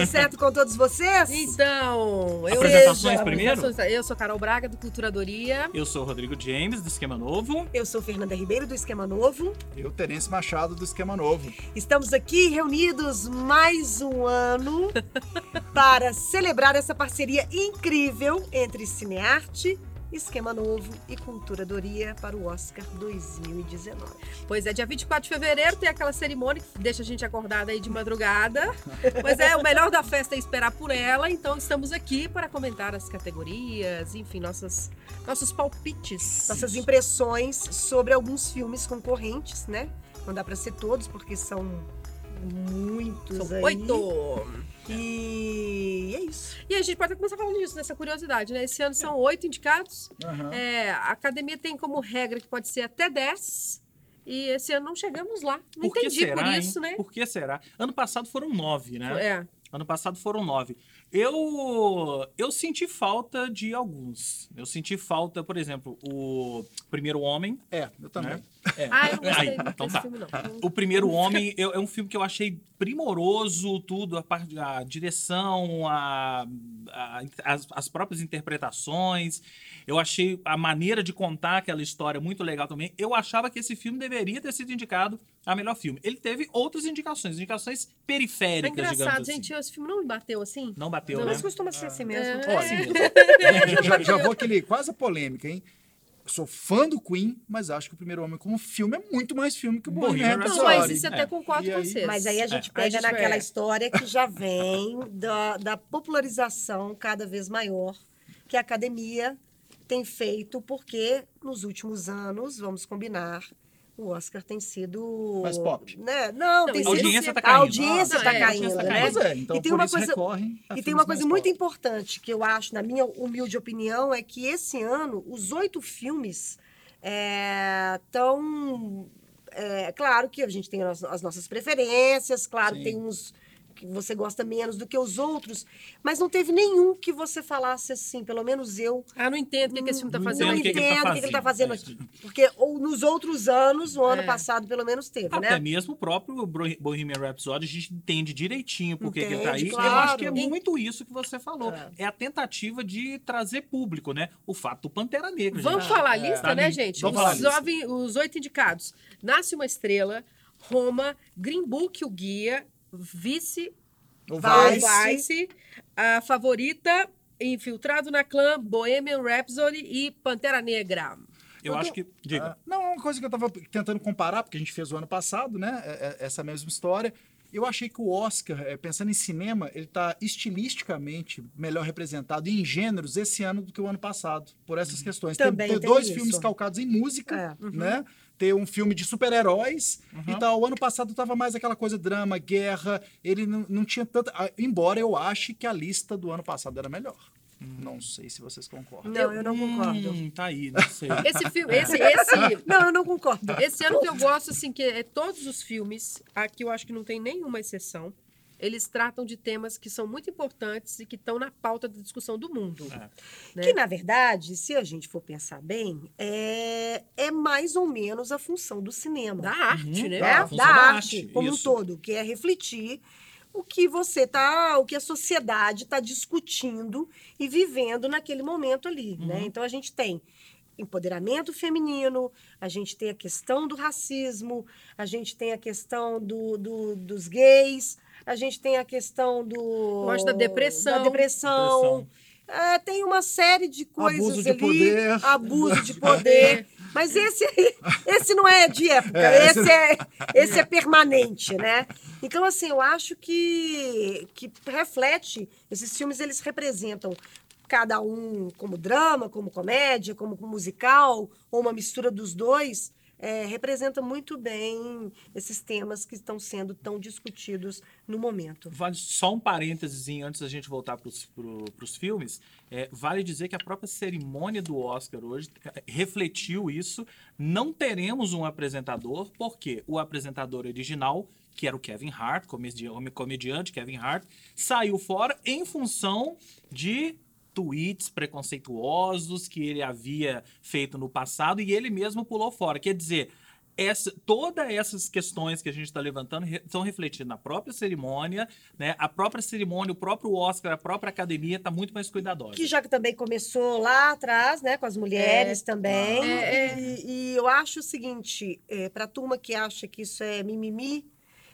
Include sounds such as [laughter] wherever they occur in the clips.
Tudo certo com todos vocês? Então, eu Apresentações eu, primeiro? Eu sou Carol Braga, do Culturadoria. Eu sou o Rodrigo James, do Esquema Novo. Eu sou Fernanda Ribeiro, do Esquema Novo. Eu, Terence Machado, do Esquema Novo. Estamos aqui reunidos mais um ano [laughs] para celebrar essa parceria incrível entre Cinearte, Esquema Novo e Culturadoria para o Oscar 2019. Pois é, dia 24 de fevereiro tem aquela cerimônia que deixa a gente acordada aí de madrugada. Mas é, o melhor da festa é esperar por ela, então estamos aqui para comentar as categorias, enfim, nossas, nossos palpites. Nossas impressões sobre alguns filmes concorrentes, né? Não dá para ser todos, porque são muitos São aí. oito! E é isso. E a gente pode começar falando disso, dessa curiosidade, né? Esse ano são oito indicados. Aham. É, a academia tem como regra que pode ser até 10. E esse ano não chegamos lá. Não Por que entendi será, por hein? isso, né? Por que será? Ano passado foram nove, né? É. Ano passado foram nove. Eu, eu senti falta de alguns. Eu senti falta, por exemplo, o Primeiro Homem. É, eu também. Né? É. Ah, eu não gostei Aí, então tá. filme, não. O Primeiro Homem eu- é um filme que eu achei primoroso, tudo, a, parte, a direção, a, a- as, as próprias interpretações. Eu achei a maneira de contar aquela história muito legal também. Eu achava que esse filme deveria ter sido indicado a melhor filme. Ele teve outras indicações, indicações É periféricas, digamos engraçado, assim. gente. Esse filme não me bateu assim. Não bateu, Não, né? Mas costuma ser assim mesmo. É. Assim já, já vou aquele, quase a polêmica, hein? Eu sou fã do Queen, mas acho que o Primeiro Homem como filme é muito mais filme que o Bohemian Bohemian Não, Rhapsody. mas isso até É. concordo com aí- vocês. Mas aí a gente É. pega A gente naquela vai- história que já vem da, da popularização cada vez maior que a academia tem feito, porque nos últimos anos, vamos combinar, o Oscar tem sido. Mais pop. Né? Não, Não, tem a sido. audiência tá A caindo. audiência Ah, está é, a caindo, audiência tá né? É, então E tem uma coisa- E tem uma coisa muito pop. importante que eu acho, na minha humilde opinião, é que esse ano os oito filmes estão. É, claro que a gente tem as, as nossas preferências, claro que Sim. tem uns que você gosta menos do que os outros, mas não teve nenhum que você falasse assim, pelo menos eu Ah, não entendo o que, que esse filme tá Não fazendo não entendo o aqui. que que ele tá entendo o que, que ele tá fazendo aqui. Porque ou nos outros anos, o ano É. passado pelo menos teve, Até né? mesmo o próprio Bohemian Rhapsody, a gente entende direitinho por que que ele tá aí. Entende, Eu acho que é claro. muito isso que você falou. É. É. a tentativa de trazer público, né? O fato do Pantera Negra. Vamos gente. falar a É. lista, Tá né, gente? Vamos falar a Os, nove- os oito indicados. Nasce uma Estrela, Roma, Green Book, o Guia, Vice, O Vai. Vice, Vice, a Favorita, Infiltrado na Clã, Bohemian Rhapsody e Pantera Negra. Eu acho que. Diga. Ah, não, uma coisa que eu tava tentando comparar, porque a gente fez o ano passado, né? é- é- Essa mesma história. Eu achei que o Oscar, é, pensando em cinema, ele tá estilisticamente melhor representado em gêneros esse ano do que o ano passado, por essas questões. Também tem, tem dois isso. filmes calcados em música, É. né? Ter um filme de super-heróis e tal. O ano passado tava mais aquela coisa drama, guerra. Ele não, não tinha tanta. ah, Embora eu ache que a lista do ano passado era melhor. Não sei se vocês concordam. Não, eu não concordo. Hum, tá aí, não [laughs] sei. Esse filme, esse, esse, [laughs] Não, eu não concordo. esse ano que eu gosto, assim, que é todos os filmes, aqui eu acho que não tem nenhuma exceção, eles tratam de temas que são muito importantes e que estão na pauta da discussão do mundo. É. né? Que, na verdade, se a gente for pensar bem, é, é mais ou menos a função do cinema. Da arte, Uhum. né? né? a Da função da arte, arte, como isso. um todo, que é refletir o que você tá, o que a sociedade está discutindo e vivendo naquele momento ali, Uhum. né? Então a gente tem empoderamento feminino, a gente tem a questão do racismo, a gente tem a questão do, do- dos gays, a gente tem a questão do Eu acho da depressão. da depressão. É, tem uma série de coisas Abuso de ali, poder. abuso de poder. [laughs] Mas esse aí, esse não é de época, É, esse, é, esse é permanente, né? Então, assim, eu acho que, que reflete, esses filmes, eles representam cada um como drama, como comédia, como musical, ou uma mistura dos dois, é, representa muito bem esses temas que estão sendo tão discutidos no momento. Vale só um parênteses antes da gente voltar para os filmes. É, vale dizer que a própria cerimônia do Oscar hoje eh, refletiu isso. Não teremos um apresentador, porque o apresentador original, que era o Kevin Hart, comediante Kevin Hart, saiu fora em função de tweets preconceituosos que ele havia feito no passado e ele mesmo pulou fora. Quer dizer, essa, todas essas questões que a gente está levantando re, são refletidas na própria cerimônia, né? A própria cerimônia, o próprio Oscar, a própria academia está muito mais cuidadosa. Que já que também começou lá atrás, né, com as mulheres também. É, E, e eu acho o seguinte, é, para a turma que acha que isso é mimimi,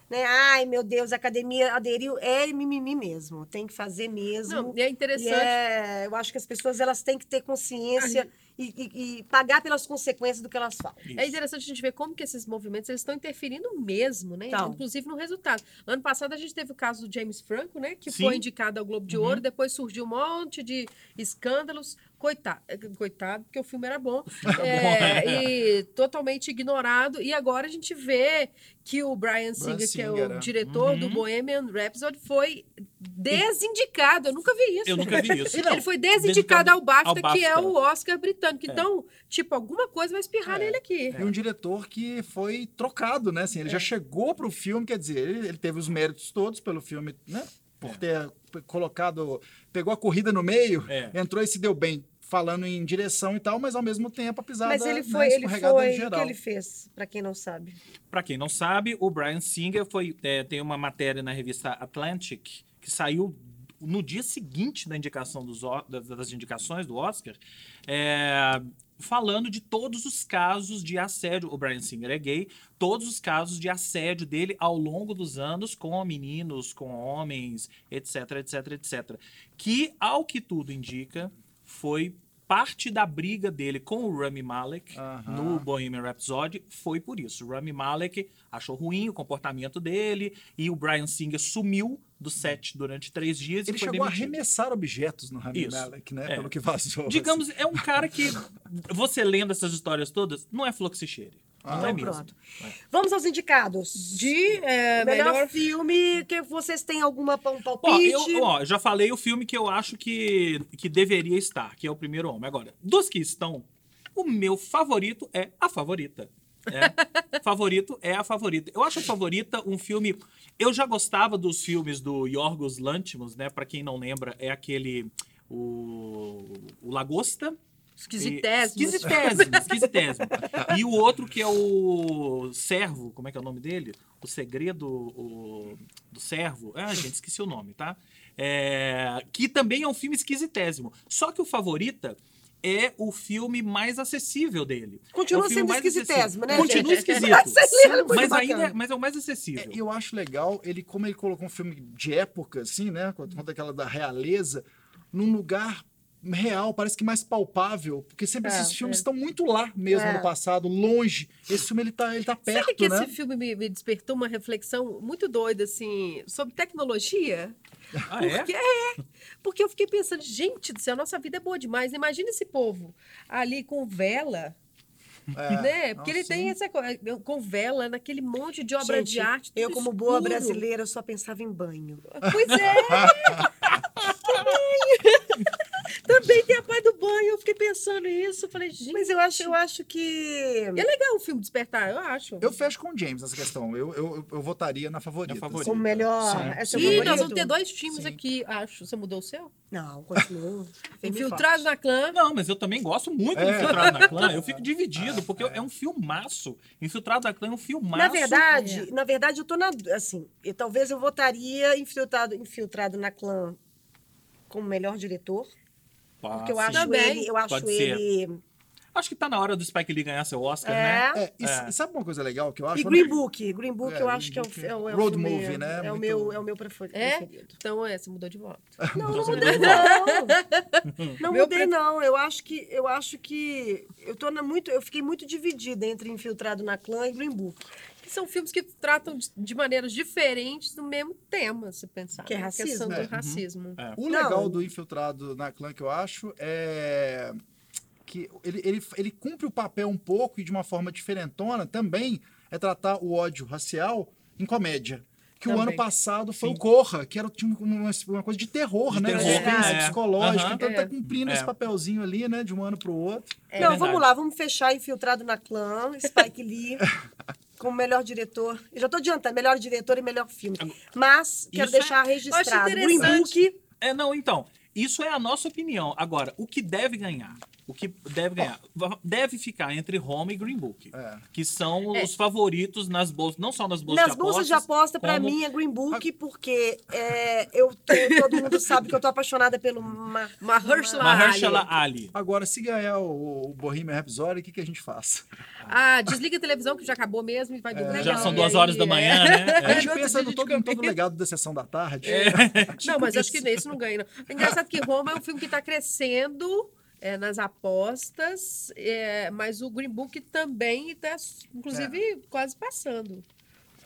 né? Ai, meu Deus, a academia aderiu, é mimimi mesmo, tem que fazer mesmo. Não, e é interessante. é, eu acho que as pessoas elas têm que ter consciência e, e- e pagar pelas consequências do que elas falam. Isso. É interessante a gente ver como que esses movimentos eles estão interferindo mesmo, né? Então. Inclusive no resultado. Ano passado a gente teve o caso do James Franco, né? Que Sim. foi indicado ao Globo de Uhum. Ouro, depois surgiu um monte de escândalos. Coitado, coitado, porque o filme era bom. [laughs] É, e totalmente ignorado. E agora a gente vê que o Brian Singer, que é Singer, o é. diretor do Uhum. Bohemian Rhapsody, foi desindicado. Eu nunca vi isso. Eu nunca vi [laughs] isso. Ele foi desindicado ao BAFTA, ao que é BAFTA. o Oscar britânico. É. Então, tipo, alguma coisa vai espirrar É. nele aqui. E um diretor que foi trocado, né? Assim, ele É. já chegou pro filme, quer dizer, ele, ele teve os méritos todos pelo filme, né? Por É. ter colocado, pegou a corrida no meio, É. entrou e se deu bem, falando em direção e tal, mas ao mesmo tempo a pisada Mas ele né, foi, ele foi, o que ele fez, para quem não sabe? Para quem não sabe, o Brian Singer foi, é, tem uma matéria na revista Atlantic que saiu no dia seguinte da indicação dos, das indicações do Oscar, é, falando de todos os casos de assédio. O Brian Singer é gay, todos os casos de assédio dele ao longo dos anos com meninos, com homens, etc, etc, etc. Que, ao que tudo indica, foi parte da briga dele com o Rami Malek no Bohemian Rhapsody foi por isso. O Rami Malek achou ruim o comportamento dele e o Brian Singer sumiu do set durante três dias Ele chegou a demitido. arremessar objetos no Rami Isso. Malek, né? É. Pelo que vazou. Digamos, é um cara que você lendo essas histórias todas, não é flor Não Então é mesmo. pronto. Vamos aos indicados. De é, melhor, melhor. filme, que vocês têm alguma um Ó, palpite? eu ó, já falei o filme que eu acho que, que deveria estar, que é o Primeiro Homem. Agora, dos que estão, o meu favorito é A Favorita. É, [laughs] favorito é a favorita. Eu acho a favorita um filme. Eu já gostava dos filmes do Yorgos Lanthimos, né? Pra quem não lembra, é aquele. O, o Lagosta. Esquisitésimo. E- Esquisitésimo, [laughs] esquisitésimo. E o outro que é o Servo, como é que é o nome dele? O Segredo o- do Servo. Ah, gente, esqueci o nome, tá? É, que também é um filme esquisitésimo. Só que o Favorita é o filme mais acessível dele. Continua É sendo esquisitésimo, né, Continua gente? esquisito. [laughs] É muito mas ainda é, mas é o mais acessível. É, eu acho legal, ele, como ele colocou um filme de época, assim, né? Conta aquela da realeza, num lugar real, parece que mais palpável, porque sempre É, esses filmes é. estão muito lá mesmo É. no passado, longe. Esse filme ele tá, ele tá perto, Sabe que né? esse filme me, me despertou uma reflexão muito doida, assim, sobre tecnologia? Ah, é? Porque, é, porque eu fiquei pensando, gente do céu, a nossa vida é boa demais. Imagina esse povo ali com vela, É, né? Porque não, ele tem sim. essa coisa, com vela, naquele monte de obra Gente, de arte. Eu, como boa escuro. brasileira, só pensava em banho. Pois é! [laughs] Também. Também tem a parte do banho. Eu fiquei pensando nisso. Falei, gente. Mas eu acho, eu acho que. É legal o filme Despertar, eu acho. Eu fecho com o James essa questão. Eu, eu, eu votaria na favorita. Na favorita. Como melhor. Sim. Essa é o Ih, nós vamos ter dois times Sim. aqui, acho. Você mudou o seu? Não, continua. [laughs] Infiltrado na clã. Não, mas eu também gosto muito do É. Infiltrado na Clã. Eu fico [laughs] dividido, porque é um filmaço. Infiltrado na Clã é um filmaço. Na verdade, É. na verdade, eu tô na. Assim, eu, talvez eu votaria infiltrado, infiltrado na clã como melhor diretor. Pá, Porque eu sim. acho Também. ele. Eu acho Pode ser. ele. Acho que tá na hora do Spike Lee ganhar seu Oscar, É. né? É, e, É. e sabe uma coisa legal que eu acho? E Green Book. Green Book É, eu acho que é o, Book. é o, é o Road filme- movie, né? É o meu, é o meu É? preferido. Então, é, você mudou de volta. [laughs] Não, não mudei mudou. não. Não Meu mudei pre- não. Eu acho que eu acho que eu tô na muito, eu fiquei muito dividida entre Infiltrado na Clã e Green Book. Que são filmes que tratam de, de maneiras diferentes do mesmo tema, se pensar. Que é né? A questão racismo. do É. racismo. É. O Não. legal do Infiltrado na Clã que eu acho é que ele, ele, ele cumpre o papel um pouco e de uma forma diferentona também é tratar o ódio racial em comédia. Que o Também. ano passado foi Sim. o Corra, que era tinha uma, uma coisa de terror, De né? terror, Suspense é. psicológico. Aham. Então É. tá cumprindo É. esse papelzinho ali, né? De um ano pro outro. É não, verdade. vamos lá, vamos fechar Infiltrado na Clã, Spike Lee. [laughs] Como melhor diretor. Eu já tô adiantando, melhor diretor e melhor filme. Mas quero Isso é- deixar registrado. Green. Book. É, não, então. Isso é a nossa opinião. Agora, o que deve ganhar? O que deve ganhar? Deve ficar entre Roma e Green Book, É. que são É. os favoritos nas bolsas, não só nas bolsas Nas de bolsas apostas. de aposta, pra como- mim, é Green Book, porque é, eu tô- todo mundo sabe que eu tô apaixonada pelo Mar... Mahershala Mahershala Ali. Ali. Agora, se ganhar o, o Bohemian Rhapsody, o que, que a gente faz? Ah, desliga a televisão que já acabou mesmo e vai dormir. É. Já são duas aí, horas da é. manhã, né? A gente pensa no todo, em todo legado da sessão da tarde. Não, mas Tipo acho que isso. nesse não ganha. Não. É engraçado que Roma é um filme que está crescendo é, nas apostas, é, mas o Green Book também está, inclusive, quase passando.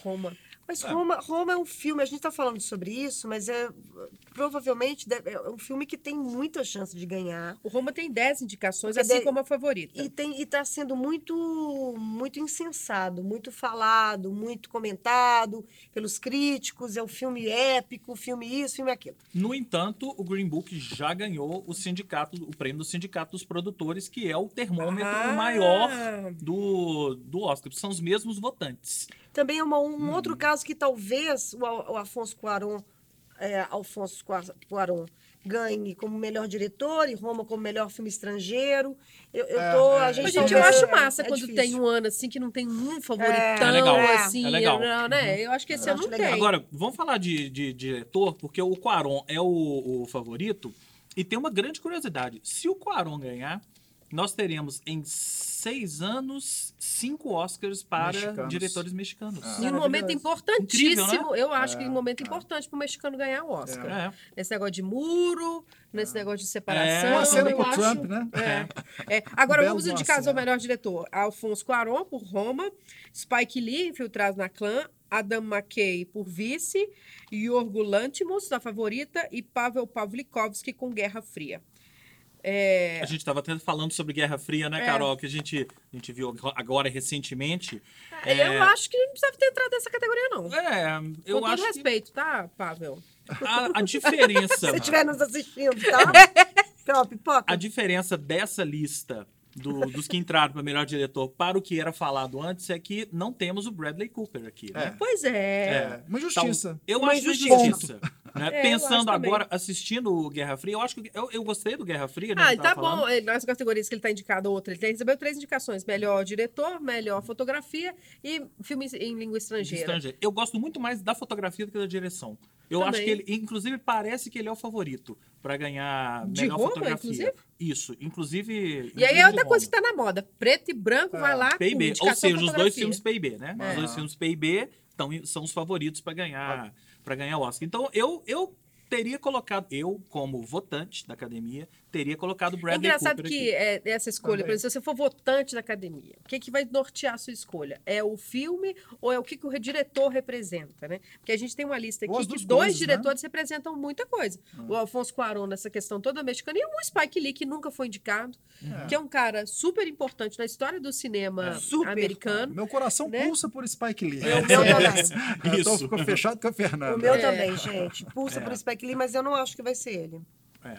Roma. Mas Roma, Roma é um filme, a gente tá falando sobre isso, mas é provavelmente deve- é um filme que tem muita chance de ganhar. O Roma tem 10 indicações, Porque assim de- como a favorita. E, tem, e tá sendo muito, muito insensado, muito falado, muito comentado pelos críticos. É um filme épico, filme isso, filme aquilo. No entanto, o Green Book já ganhou o sindicato, o prêmio do Sindicato dos Produtores, que é o termômetro Ah. maior do, do Oscar. São os mesmos votantes. Também é uma- um Hum. outro caso que talvez o, o Afonso Cuarón, é, Alfonso Cua- Cuarón ganhe como melhor diretor e Roma como melhor filme estrangeiro. Eu, eu É, tô, é, a gente Mas, gente, eu acho massa é quando difícil. tem um ano assim que não tem um favoritão, É legal. assim. É legal. não, né? Eu acho que esse Eu ano não legal. tem. Agora, vamos falar de, de diretor, porque o Quaron é o, o favorito. E tem uma grande curiosidade. Se o Quaron ganhar, nós teremos em seis anos cinco Oscars para Mexicanos. diretores mexicanos. Em um momento importantíssimo, Incrível, eu acho que É, um momento importante para o mexicano ganhar o Oscar. É. Nesse negócio de muro, nesse negócio de separação. É, Uma cena com o acho- Trump, né? É. É. Agora vamos indicar ao cena. melhor diretor. Alfonso Cuarón, por Roma. Spike Lee, Infiltrado na Clã. Adam McKay, por Vice. Yorgo Lantimos, na Favorita. E Pavel Pavlikovsky, com Guerra Fria. É, A gente estava até falando sobre Guerra Fria, né, É. Carol? Que a gente, a gente viu agora recentemente. Eu acho que não precisava ter entrado nessa categoria, não. É, eu Com todo acho que respeito, tá, Pavel? a, a diferença. [laughs] Se você estiver nos assistindo, tá? [laughs] Então, pipoca. A diferença dessa lista do- dos que entraram para melhor diretor para o que era falado antes é que não temos o Bradley Cooper aqui, né? Pois é. É, uma Então, injustiça. eu Uma acho uma injustiça. injustiça. né? [laughs] É, Pensando acho também. agora, assistindo o Guerra Fria, eu acho que eu, eu gostei do Guerra Fria. né, Ah, tá falando. bom. Ele- Nas categorias que ele tá indicado, outra. Ele recebeu três indicações: melhor diretor, melhor fotografia e filme em língua estrangeira. estrangeiro. Eu gosto muito mais da fotografia do que da direção. Eu Também. acho que ele, inclusive, parece que ele é o favorito para ganhar De melhor Roma, fotografia. inclusive? Isso, inclusive. E aí é outra coisa que Roma. tá na moda. Preto e branco, vai lá. com PIB. Ou seja, os dois filmes PIB, né? É. Os dois filmes PIB são os favoritos para ganhar para ganhar o Oscar. Então, eu, eu teria colocado, eu, como votante da academia, teria colocado o É Bradley engraçado Cooper que aqui. é, essa escolha, por Também. exemplo, se você for votante da academia, o que, que vai nortear a sua escolha? É o filme ou é o que, que o diretor representa, né? Porque a gente tem uma lista aqui as que dois coisas, né? diretores representam muita coisa. O Alfonso Cuarón nessa questão toda mexicana e o Spike Lee, que nunca foi indicado, que é um cara super importante na história do cinema É. Super. americano. Meu coração Né? pulsa por Spike Lee. O meu também. Então Isso. ficou fechado com a Fernanda. O meu É. também, gente. Pulsa É. por Spike Lee, mas eu não acho que vai ser ele. É,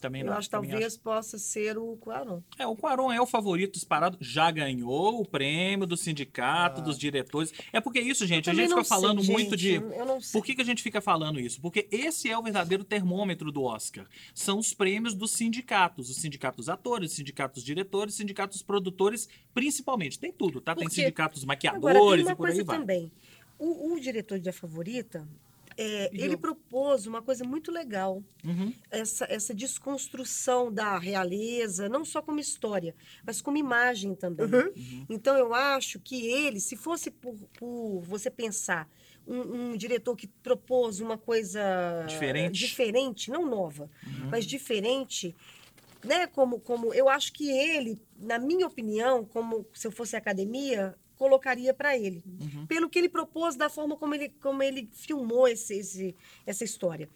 também Eu não. acho que talvez possa ser o Cuarón. É, o Quaron é o favorito disparado, já ganhou o prêmio do sindicato, Ah. dos diretores. É porque isso, gente, a gente fica falando sei, muito de. gente, Eu não sei. Por que, que a gente fica falando isso? Porque esse é o verdadeiro termômetro do Oscar. São os prêmios dos sindicatos. Os sindicatos atores, os sindicatos diretores, os sindicatos produtores, principalmente. Tem tudo, tá? Tem Porque- sindicatos Agora, maquiadores tem e uma por aí coisa vai. também. O, o diretor de A Favorita, é, ele propôs uma coisa muito legal. Uhum. Essa, essa desconstrução da realeza, não só como história, mas como imagem também. Uhum. Então, eu acho que ele, se fosse por, por você pensar um, um diretor que propôs uma coisa Diferente. diferente, não nova, Uhum. mas diferente, né? Como, como eu acho que ele, na minha opinião, como se eu fosse academia, colocaria para ele, Uhum. pelo que ele propôs, da forma como ele, como ele filmou esse, esse, essa história.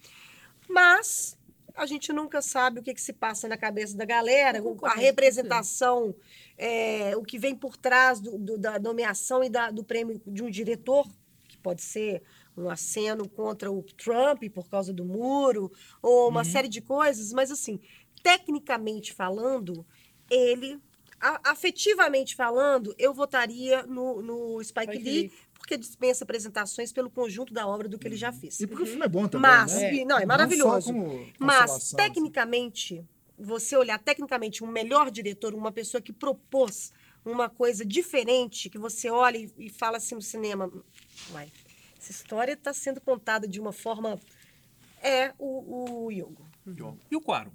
Mas a gente nunca sabe o que, que se passa na cabeça da galera, a representação, é, o que vem por trás do- do- da nomeação e da- do prêmio de um diretor, que pode ser um aceno contra o Trump por causa do muro, ou uma série de coisas, mas assim, tecnicamente falando, ele, afetivamente falando, eu votaria no, no Spike, Spike Lee, Lee. porque dispensa apresentações pelo conjunto da obra do que ele já fez. E porque o filme é bom também. Mas, né? e- não, é Não maravilhoso. só como Mas, tecnicamente, você olhar tecnicamente um melhor diretor, uma pessoa que propôs uma coisa diferente, que você olha e, e fala assim no cinema, uai, essa história está sendo contada de uma forma é o, o Yogo. E o Quaron?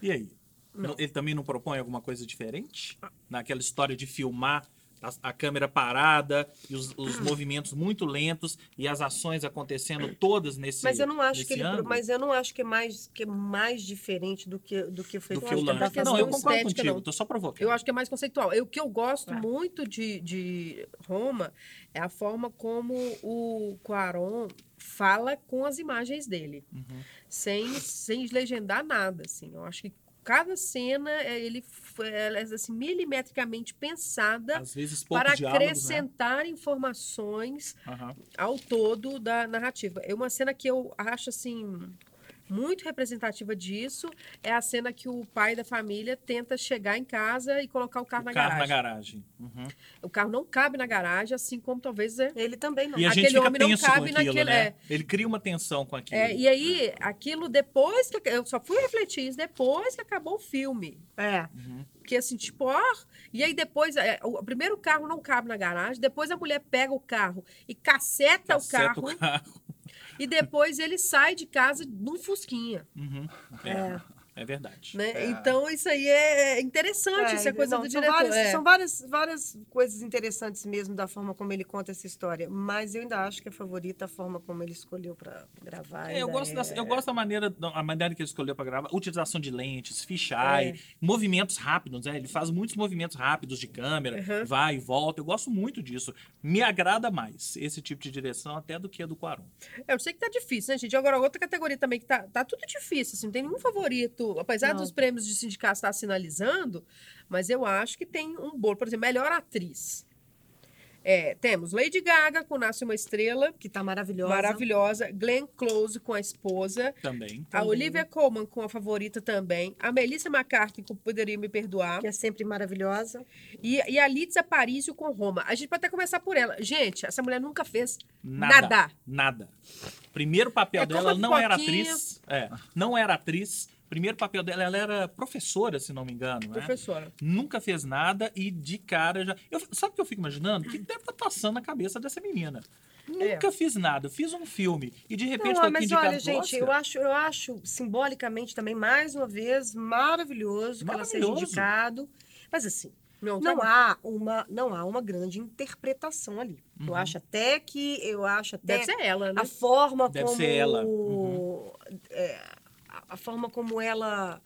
E aí? Não- Ele também não propõe alguma coisa diferente? Naquela história de filmar a, a câmera parada e os, os movimentos muito lentos e as ações acontecendo todas nesse Mas eu não acho que ele, ângulo? mas eu não acho que é mais que é mais diferente do que do que foi do Eu que o é tentar Não, eu concordo estética, contigo, não. tô só provocando. Eu acho que é mais conceitual. Eu- O que eu gosto É. muito de, de Roma é a forma como o Quaron fala com as imagens dele, Uhum. sem, sem legendar nada. Assim. Eu acho que cada cena é, ele f- ela é assim, milimetricamente pensada para diálogos, né? acrescentar informações Aham. ao todo da narrativa. É uma cena que eu acho assim muito representativa disso é a cena que o pai da família tenta chegar em casa e colocar o carro, O na, carro garagem. na garagem. Uhum. O carro não cabe na garagem, assim como talvez é. Ele também não. E a Aquele gente fica homem não cabe aquilo, naquele- né? é. Ele cria uma tensão com aquilo. É, e aí, aquilo depois que. Eu só fui refletir isso depois que acabou o filme. É. Porque assim, tipo, ó. E aí depois, é, o o primeiro carro não cabe na garagem, depois a mulher pega o carro e caceta, Caceta o carro, o carro. E depois ele sai de casa num fusquinha, Uhum. É, é verdade. né? É. Então isso aí é interessante, isso é coisa não, do são diretor. Várias, é. São várias, várias coisas interessantes mesmo da forma como ele conta essa história. Mas eu ainda acho que a favorita a forma como ele escolheu para gravar. É, eu, gosto é- da, eu gosto da maneira, a maneira que ele escolheu para gravar, utilização de lentes, fisheye, É. movimentos rápidos, né? Ele faz muitos movimentos rápidos de câmera, Uhum. vai e volta. Eu gosto muito disso. Me agrada mais esse tipo de direção até do que a do Quaron. Eu sei que tá difícil, né, gente? Agora, outra categoria também que tá, tá tudo difícil, assim, não tem nenhum favorito. Apesar Não. dos prêmios de sindicato estar sinalizando, mas eu acho que tem um bolo. Por exemplo, melhor atriz. É, temos Lady Gaga com Nasce Uma Estrela, Que tá maravilhosa. maravilhosa. Glenn Close com a esposa. Também. A Olivia Colman com a favorita também. A Melissa McCarthy com Poderia Me Perdoar. Que é sempre maravilhosa. E, e a Litza Parísio com Roma. A gente pode até começar por ela. Gente, essa mulher nunca fez Nada. nada. Nada. Primeiro papel É dela, ela não era atriz. É, não era atriz. Primeiro papel dela, ela era professora, se não me engano, né? Professora. Nunca fez nada e de cara já. Eu, sabe o que eu fico imaginando? O que deve estar passando na cabeça dessa menina? Nunca fiz nada. Fiz um filme e de repente Não, tô aqui mas indicado olha, gente, eu acho, eu acho simbolicamente também, mais uma vez, maravilhoso, que ela seja Maravilhoso. indicado. Mas assim, Não, não tá há uma, não há uma grande interpretação ali. Uhum. Eu acho até que, eu acho até Deve ser ela, né? a forma Deve como ser ela. Uhum. é, a, forma como ela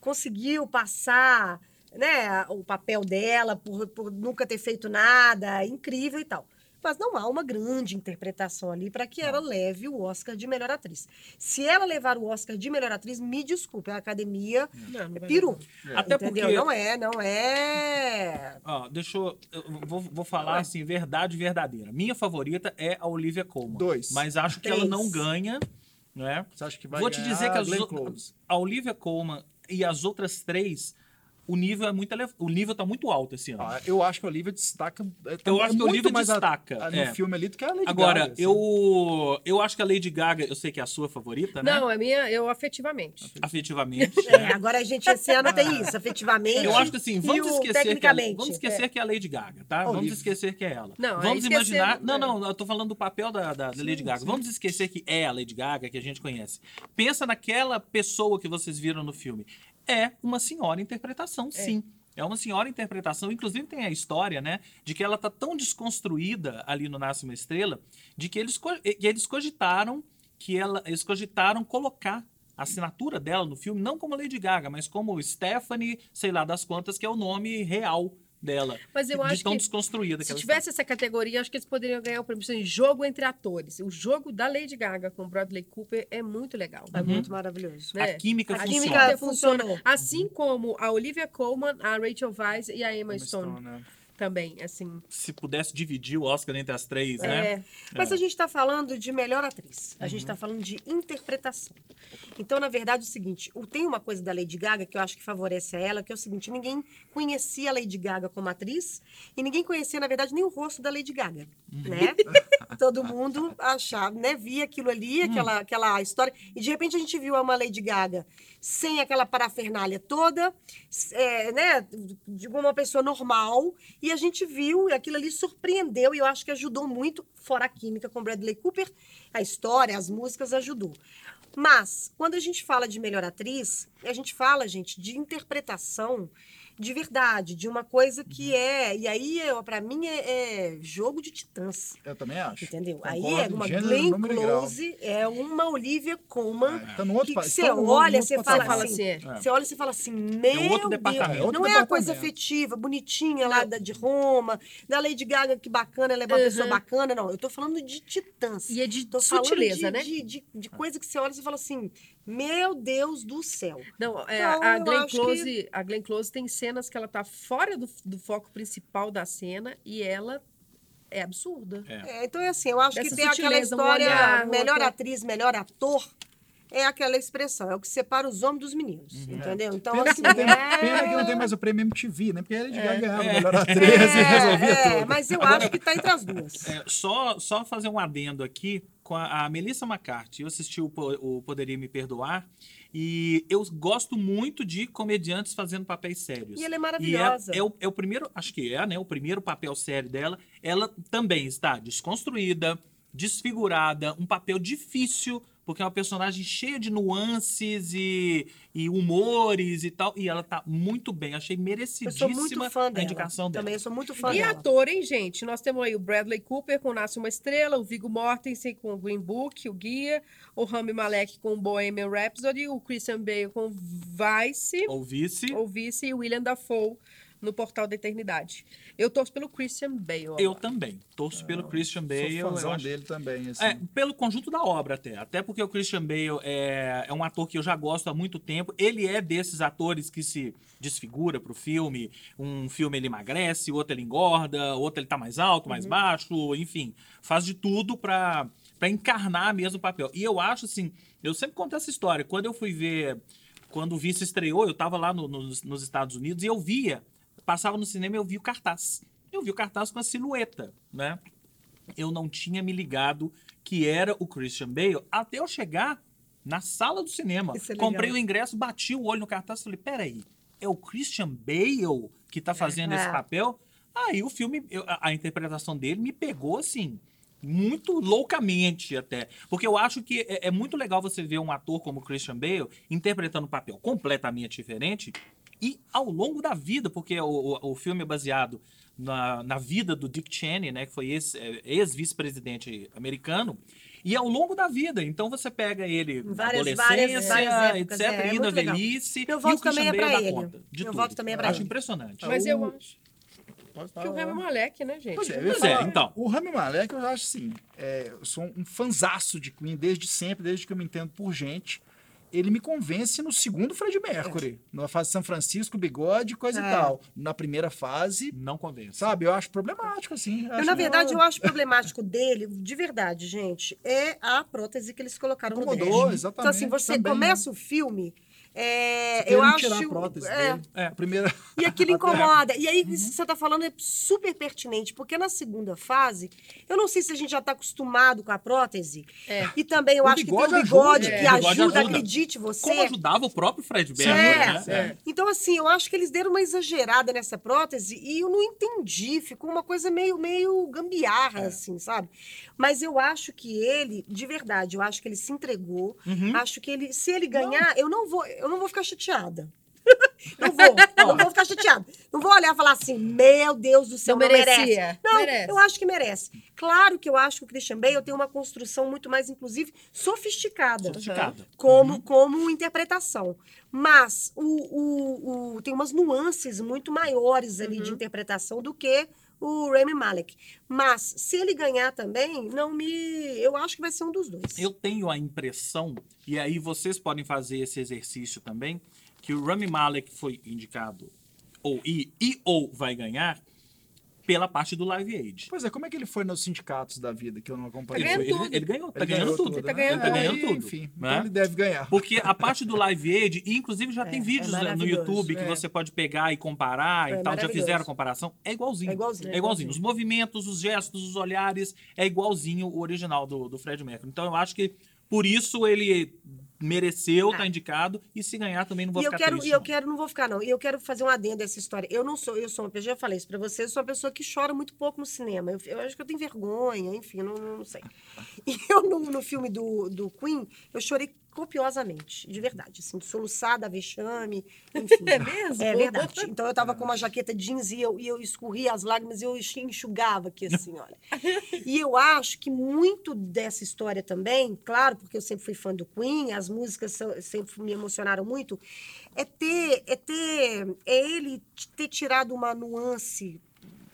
conseguiu passar né, o papel dela por, por nunca ter feito nada, incrível e tal. Mas não há uma grande interpretação ali para que ela leve o Oscar de melhor atriz. Se ela levar o Oscar de melhor atriz, me desculpe, a academia Não, não é peru. Até entendeu? porque- Não é, não é. Ó, deixa eu. eu vou, vou falar assim, verdade verdadeira. Minha favorita é a Olivia Colman. Dois. Mas acho que Três. ela não ganha, né? Você acha que vai Vou te dizer que as a Olivia Colman e as outras três, o nível é muito elevado. O nível tá muito alto esse ano. Ah, eu acho que a Olivia destaca. é, tá- Eu é acho que a muito Olivia mais a- destaca, a- no é. filme ali do que a Lady Agora, Gaga, assim. eu, eu acho que a Lady Gaga, eu sei que é a sua favorita, né? Não, é minha, eu afetivamente. Afetivamente. É, né? agora a gente esse ano tem isso, efetivamente. Eu acho que assim, vamos o esquecer, que é, tecnicamente. vamos esquecer que é a Lady Gaga, tá? Olivia. Vamos esquecer que é ela. Não, é vamos imaginar. Não, é. não, eu tô falando do papel da, da, da Lady Gaga. Vamos esquecer que é a Lady Gaga que a gente conhece. Pensa naquela pessoa que vocês viram no filme. É uma senhora interpretação, sim. É uma senhora interpretação, inclusive tem a história, né, de que ela tá tão desconstruída ali no Nasce uma Estrela, de que eles, que eles cogitaram que ela, eles cogitaram colocar a assinatura dela no filme, não como Lady Gaga, mas como Stephanie, sei lá das quantas, que é o nome real dela. Mas eu de acho tão que desconstruída que Se tivesse essa categoria, acho que eles poderiam ganhar o prêmio em jogo entre atores. O jogo da Lady Gaga com Bradley Cooper é muito legal. É muito maravilhoso. está. né? A química A funciona. química funcionou. Assim como a Olivia Colman, a Rachel Weisz e a Emma Emma Stone, Stone, né? Também, assim. Se pudesse dividir o Oscar entre as três, né? É, Mas a gente está falando de melhor atriz. A Uhum. gente está falando de interpretação. Então, na verdade, é o seguinte: tem uma coisa da Lady Gaga que eu acho que favorece a ela, que é o seguinte: ninguém conhecia a Lady Gaga como atriz e ninguém conhecia, na verdade, nem o rosto da Lady Gaga. Uhum. Né? [laughs] todo mundo achava, né? Via aquilo ali, Hum. aquela, aquela história. E de repente a gente viu uma Lady Gaga sem aquela parafernália toda, é, né? De uma pessoa normal. E a gente viu, e aquilo ali surpreendeu, e eu acho que ajudou muito, fora a química com Bradley Cooper, a história, as músicas ajudou. Mas, quando a gente fala de melhor atriz, a gente fala, gente, de interpretação de verdade, de uma coisa Uhum. que é. E aí, eu, pra mim, é, é jogo de titãs. Eu também acho. Entendeu? Concordo, aí é uma Glenn. Close, é uma Olivia Colman. É, tá no outro que você tá olha, você fala, Fala assim, assim, é. você olha e você fala assim, meu outro Deus. É não é a coisa afetiva, bonitinha lá da, de Roma, da Lady Gaga, que bacana, ela é uma Uhum. pessoa bacana, não, eu tô falando de titãs. E é de Tô falando sutileza, de, né? De, de, de coisa que você olha e você fala assim, meu Deus do céu. Não, é, Então, a, Glenn Close, a Glenn Close tem cenas que ela tá fora do, do foco principal da cena e ela é absurda. É, então é assim, eu acho que tem aquela história, olhar, melhor outro- atriz, melhor ator, é aquela expressão, é o que separa os homens dos meninos, entendeu? Então, Pena, assim, que não tem, é... pena que não tem mais o prêmio MTV, né? Porque a Lady Gaga ganhava É. melhor atriz e resolvia É, tudo. mas eu acho que tá entre as duas. É, só, só fazer um adendo aqui com a, a Melissa McCarthy. Eu assisti o, o Poderia Me Perdoar e eu gosto muito de comediantes fazendo papéis sérios. E ela é E maravilhosa. é, é o, é o primeiro, acho que é, né? O primeiro papel sério dela. Ela também está desconstruída, desfigurada, um papel difícil, porque é uma personagem cheia de nuances e, e humores e tal. E ela tá muito bem. Achei Eu sou merecidíssima muito fã a dela. indicação dela. Também sou muito fã E dela. ator, hein, gente? Nós temos aí o Bradley Cooper com Nasce uma Estrela, o Viggo Mortensen com Green Book, o Guia, o Rami Malek com Bohemian Rhapsody, o Christian Bale com Vice, Ou vice. ou Vice, e o William Dafoe no Portal da Eternidade. Eu torço pelo Christian Bale. Eu agora. também. Torço pelo Christian Bale. Sou eu fãzão acho- dele também, assim. É, pelo conjunto da obra até. Até porque o Christian Bale é, é um ator que eu já gosto há muito tempo. Ele é desses atores que se desfigura pro filme. Um filme ele emagrece, outro ele engorda, outro ele tá mais alto, mais baixo, enfim. Faz de tudo pra, pra encarnar mesmo o papel. E eu acho assim, eu sempre conto essa história. Quando eu fui ver, quando o Vice estreou, eu tava lá no- nos, nos Estados Unidos e eu via, passava no cinema e eu vi o cartaz. Eu vi o cartaz com a silhueta, né? eu não tinha me ligado que era o Christian Bale até eu chegar na sala do cinema. É. Comprei o ingresso, bati o olho no cartaz e falei: peraí, é o Christian Bale que tá fazendo esse É. papel? Aí o filme, eu- a, a interpretação dele me pegou assim. Muito loucamente até. Porque eu acho que é, é muito legal você ver um ator como o Christian Bale interpretando um papel completamente diferente e ao longo da vida, porque o, o, o filme é baseado na, na vida do Dick Cheney, né, que foi ex- é, ex-vice-presidente americano, e ao longo da vida. Então você pega ele Várias- adolescência, várias- várias épocas, etc, é, é e na velhice. Meu e voto também é pra ele. conta de Meu tudo. voto também é pra Acho ele. impressionante. Mas O- eu acho que o. Rami Malek, né, gente? Pois é, eu Pois é, então. O Rami Malek, eu acho assim, é, eu sou um fanzaço de Queen desde sempre, desde que eu me entendo por gente. Ele me convence no segundo Fred Mercury, na fase de São Francisco, bigode, coisa É. e tal. Na primeira fase, Não convence. sabe, eu acho problemático, assim. Eu, acho na verdade, que- eu acho problemático dele, de verdade, gente, é a prótese que eles colocaram no Incomodou, dente. exatamente, Então, assim, você também. começa o filme, é, eu acho... tirar a prótese é, dele. É. A primeira... E aquilo [laughs] incomoda. E Uhum. aí, isso que você está falando é super pertinente, porque na segunda fase, eu não sei se a gente já está acostumado com a prótese. É. E também eu O acho que tem bigode o bigode ajuda. que É, ajuda, ajuda. acredite você. Como ajudava o próprio Fred É, Mercury, né? é. Então, assim, eu acho que eles deram uma exagerada nessa prótese e eu não entendi. Ficou uma coisa meio, meio É. gambiarra, assim, sabe? Mas eu acho que ele, de verdade, eu acho que ele se entregou. Uhum. Acho que ele, se ele ganhar, eu não vou, eu não vou ficar chateada. [laughs] não vou, não vou ficar chateada. Não vou olhar e falar assim, meu Deus do céu, Não não, merece. Não, Merece. eu acho que merece. Claro que eu acho que o Christian Bale tem uma construção muito mais, inclusive, sofisticada Sofisticada. como, como interpretação. Mas o, o, o- tem umas nuances muito maiores ali de interpretação do que o Rami Malek. Mas se ele ganhar também, não me. Eu acho que vai ser um dos dois. Eu tenho a impressão, e aí vocês podem fazer esse exercício também, que o Rami Malek foi indicado ou e, e ou vai ganhar pela parte do Live Aid. Pois é, como é que ele foi nos sindicatos da vida, que eu não acompanhei? Ele, foi- tudo. ele ganhou, tá Ele ganhando ganhou tudo. tudo, Tá né? ganhando Ele tá ganhando Aí, tudo. Enfim, né? então ele deve ganhar. Porque a parte do Live Aid, e inclusive já É, tem é vídeos né, no. YouTube que É. você pode pegar e comparar É e tal. Já fizeram a comparação. É igualzinho. É igualzinho. É igualzinho. Os movimentos, os gestos, os olhares, é igualzinho o original do, do Fred Mercury. Então eu acho que por isso ele mereceu, tá indicado, e se ganhar também não vou Ah. E eu ficar quero, triste. e eu não. quero, não vou ficar, não. E eu quero fazer um adendo dessa história. Eu não sou, eu sou uma, eu já falei isso pra vocês, eu sou uma pessoa que chora muito pouco no cinema. Eu, eu acho que eu tenho vergonha, enfim, não, não sei. [laughs] E eu, no, no filme do, do Queen, eu chorei copiosamente, de verdade, assim, soluçada, vexame, [laughs] enfim. É mesmo? É verdade. Então eu tava com uma jaqueta jeans e eu, e eu escorria as lágrimas e eu enxugava aqui, [laughs] assim, olha. E eu acho que muito dessa história também, claro, porque eu sempre fui fã do Queen, as músicas são- sempre me emocionaram muito, é ter, é ter, é ele ter tirado uma nuance,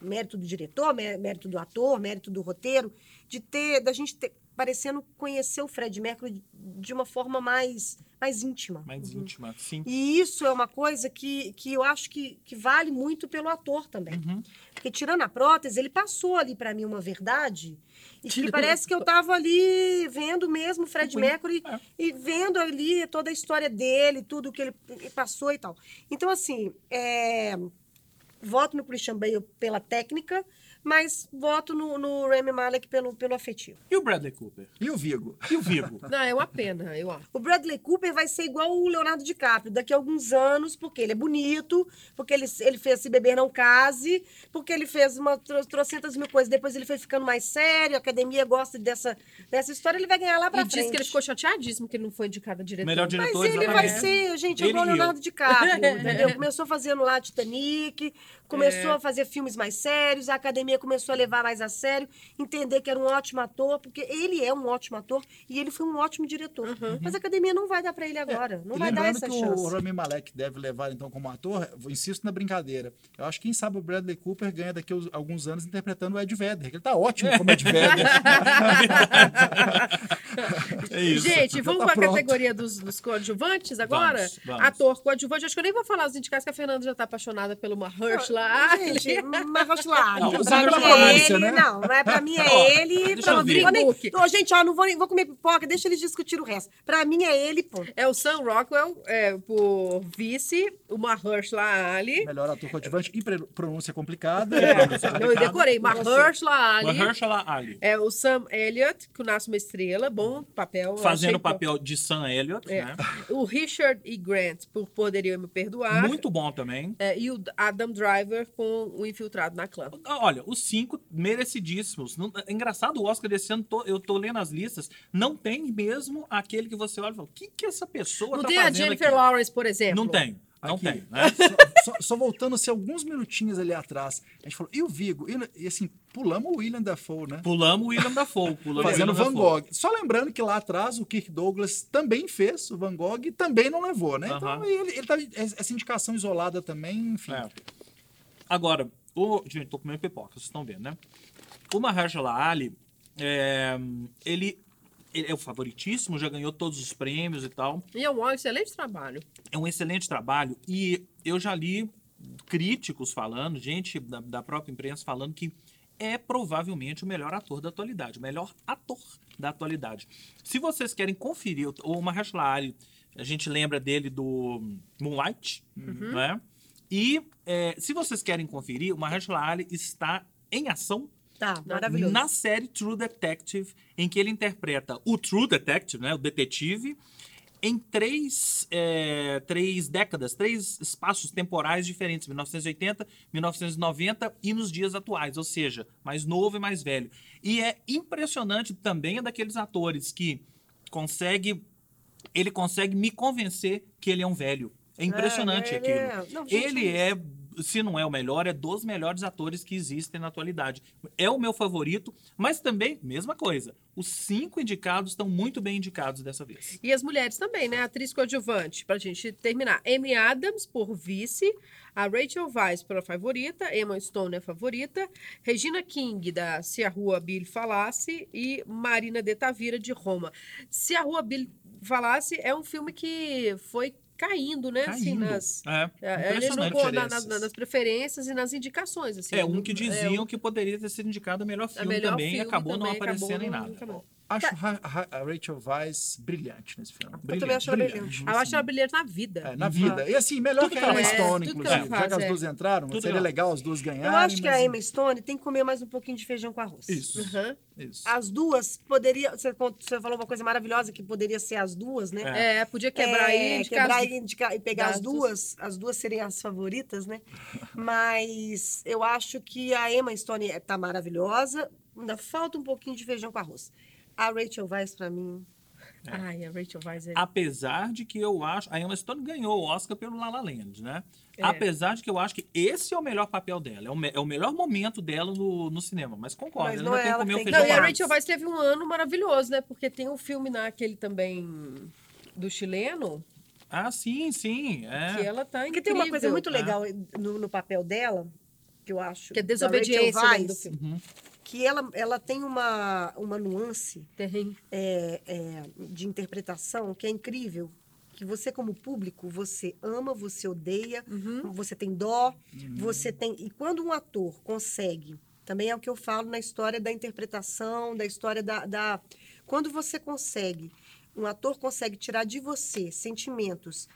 mérito do diretor, mé- mérito do ator, mérito do roteiro, de ter, da gente ter, parecendo conhecer o Fred Mercury de uma forma mais, mais íntima. Mais íntima, sim. E isso é uma coisa que, que eu acho que, que vale muito pelo ator também. Uhum. Porque tirando a prótese, ele passou ali pra mim uma verdade e que parece que eu tava ali vendo mesmo o Fred Mercury é. e vendo ali toda a história dele, tudo que ele passou e tal. Então, assim, é, voto no Christian Bale pela técnica, mas voto no, no Rami Malek pelo, pelo afetivo. E o Bradley Cooper? E o Vigo? E o Vigo? [laughs] Não, é uma pena, eu acho. O Bradley Cooper vai ser igual o Leonardo DiCaprio daqui a alguns anos, porque ele é bonito, porque ele, ele fez Se Beber Não Case, porque ele fez uma tro- trocentas mil coisas. Depois ele foi ficando mais sério, a academia gosta dessa, dessa história, ele vai ganhar lá pra E frente. diz que ele ficou chateadíssimo que ele não foi indicado a diretor. Melhor Mas diretor, ele vai ser, gente, Ele igual o. Leonardo DiCaprio, [laughs] entendeu? Começou fazendo lá Titanic, começou É. a fazer filmes mais sérios, a academia começou a levar mais a sério, entender que era um ótimo ator, porque ele é um ótimo ator e ele foi um ótimo diretor. Uhum. Mas a academia não vai dar pra ele agora, não E vai dar lembrando essa que chance. o Rami Malek deve levar, então, como ator, insisto na brincadeira. Eu acho que, quem sabe, o Bradley Cooper ganha daqui a alguns anos interpretando o Ed Vedder, que ele tá ótimo como Ed Vedder. É isso. Gente, vamos tá para a categoria dos, dos coadjuvantes agora? Vamos, vamos. Ator coadjuvante. Acho que eu nem vou falar os indicados, que a Fernanda já tá apaixonada pelo Mahershala Ali. Gente, Mahershala Não, Ali. Mim da é ele, né? não. Não é pra mim é ele. deixa eu vou nem- gente, ó, não vou, nem- vou comer pipoca, deixa eles discutir o resto. Pra mim é ele, pô. É o Sam Rockwell é, por vice, o Mahershala Ali. Melhor ator coadjuvante e pronúncia complicada. Não, eu decorei. Mahershala Ali. Mahershala Ali. É o Sam Elliott, que nasce uma estrela, bom papel. Fazendo o papel de Sam Elliott, É. né? O Richard E. Grant, por Poderiam Me Perdoar. Muito bom também. É, e o Adam Driver com o Infiltrado na Clã. Olha, os cinco merecidíssimos. Não- é engraçado, o Oscar desse ano, tô- eu tô lendo as listas, não tem mesmo aquele que você olha e fala, o que, que essa pessoa Não tá tem a fazendo Jennifer aqui? Lawrence, por exemplo. Não tem, não Aqui. tem. Né? Só, só- só voltando-se alguns minutinhos ali atrás, a gente falou, e o Vigo? E, e assim, pulamos o William Dafoe, né? Pulamos o William Dafoe. Pulamos o Fazendo William Van Dafoe. Gogh. Só lembrando que lá atrás o Kirk Douglas também fez o Van Gogh e também não levou, né? Então Aham. ele, ele tá, essa indicação isolada também, enfim. É. Agora, o. Gente, tô comendo pipoca, vocês estão vendo, né? O Mahershala Ali, é, ele, ele é o favoritíssimo, já ganhou todos os prêmios e tal. E é um excelente trabalho. É um excelente trabalho e eu já li críticos falando, gente da, da própria imprensa falando que é provavelmente o melhor ator da atualidade, o melhor ator da atualidade. Se vocês querem conferir, o- Mahershala Ali, a gente lembra dele do Moonlight, não é? E é, se vocês querem conferir, o Mahershala Ali está em ação Tá, maravilhoso. na série True Detective, em que ele interpreta o True Detective, né, o detetive, em três, é, três décadas, três espaços temporais diferentes, 1980, 1990 e nos dias atuais, ou seja, mais novo e mais velho. E é impressionante também é daqueles atores que consegue, ele consegue me convencer que ele é um velho. É impressionante É, ele aquilo. é- não, gente, ele é, se não é o melhor, é dos melhores atores que existem na atualidade. É o meu favorito, mas também, mesma coisa. Os cinco indicados estão muito bem indicados dessa vez. E as mulheres também, né? Atriz coadjuvante, pra gente terminar. Amy Adams por vice, a Rachel Weisz pela favorita, Emma Stone é a favorita, Regina King, da Se a Rua Bill Falasse e Marina de Tavira, de Roma. Se a Rua Bill Falasse é um filme que foi caindo, né? Assim, Caindo. nas, É, é, ele não, na- nas, nas preferências e nas indicações. Assim, É, um no- que é, diziam um- que poderia ter sido indicado a melhor filme melhor também filme acabou não também, acabou aparecendo em não- nada. mais. Acho ra- a Rachel Weisz brilhante nesse filme. Eu também acho ela brilhante. Ah, Eu acho ela brilhante na vida. É, na vida. E assim, melhor Tudo que a Emma. Stone, É, que inclusive. Já que as faz, duas entraram, Tudo seria legal as duas ganharem. Eu acho que a mas- Emma Stone tem que comer mais um pouquinho de feijão com arroz. Isso, Uhum. isso. As duas poderia. Você, falou uma coisa maravilhosa que poderia ser as duas, né? É, podia quebrar É, aí, indicar quebrar as- e, indicar- e pegar as duas, as duas seriam as favoritas, né? Mas eu acho que a Emma Stone é- tá maravilhosa, ainda falta um pouquinho de feijão com arroz. A Rachel Weisz, pra mim, Ai, a Rachel Weisz é... Apesar de que eu acho. A Emma Stone ganhou o Oscar pelo La La Land, né? É. Apesar de que eu acho que esse é o melhor papel dela. É o, me- é o melhor momento dela no, no cinema. Mas concordo, Mas ela não é tem ela tem Não, e a Rachel Weisz teve um ano maravilhoso, né? Porque tem um filme naquele também do chileno, Ah, sim, sim. É. que ela tá Porque incrível. tem uma coisa muito né? legal no, no papel dela, que eu acho. Que é desobediência nome do filme. Que ela, ela tem uma, uma nuance é, é, de interpretação que é incrível. Que você, como público, você ama, você odeia, Uhum. você tem dó, você tem. E quando um ator consegue, também é o que eu falo na história da interpretação, da história da. da- quando você consegue, um ator consegue tirar de você sentimentos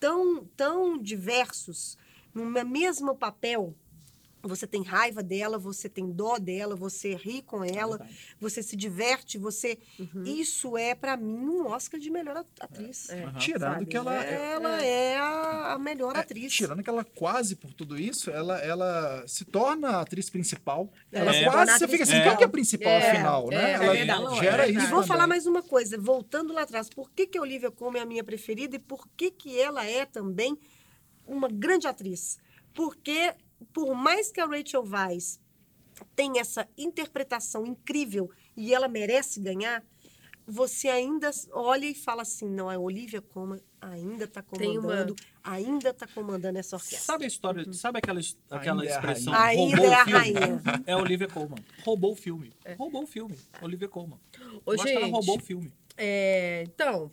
tão, tão diversos, no mesmo papel. Você tem raiva dela, você tem dó dela, você ri com ela, verdade. você se diverte, você. Isso é, pra mim, um Oscar de melhor at- atriz. É. Aham. Tirando sabe? que ela. Ela é a, a melhor é, atriz. tirando que ela quase por tudo isso, ela, ela se torna a atriz principal. É, ela se quase, você fica assim, quem que é a principal É, afinal, né? é, é ela verdade, gera é isso E vou também. falar mais uma coisa, voltando lá atrás, por que, que a Olivia Colman é a minha preferida e por que, que ela é também uma grande atriz? Porque, por mais que a Rachel Weisz tenha essa interpretação incrível e ela merece ganhar, você ainda olha e fala assim, não, a Olivia Colman ainda está Tem uma- comandando, ainda está comandando essa orquestra. Sabe a história, sabe aquela, aquela Ainda é a expressão? rainha. Ainda roubou é a rainha. É a Olivia Colman. Roubou o filme. Roubou o filme. Olivia Colman. Ô, Eu acho que ela gente, roubou o filme. É, então,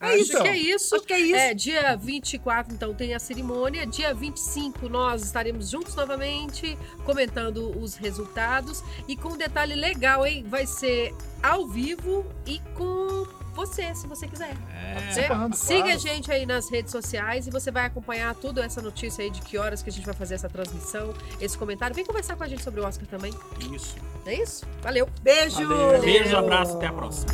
É acho isso. que é isso. Acho que é isso. É, dia 24, então, tem a cerimônia. Dia 25, nós estaremos juntos novamente, comentando os resultados. E com um detalhe legal, hein? Vai ser ao vivo e com você, se você quiser. É. Participando, Siga claro. a gente aí nas redes sociais e você vai acompanhar toda essa notícia aí de que horas que a gente vai fazer essa transmissão, esse comentário. Vem conversar com a gente sobre o Oscar também. Isso. É isso? Valeu! Beijo! Valeu. Beijo, abraço, até a próxima.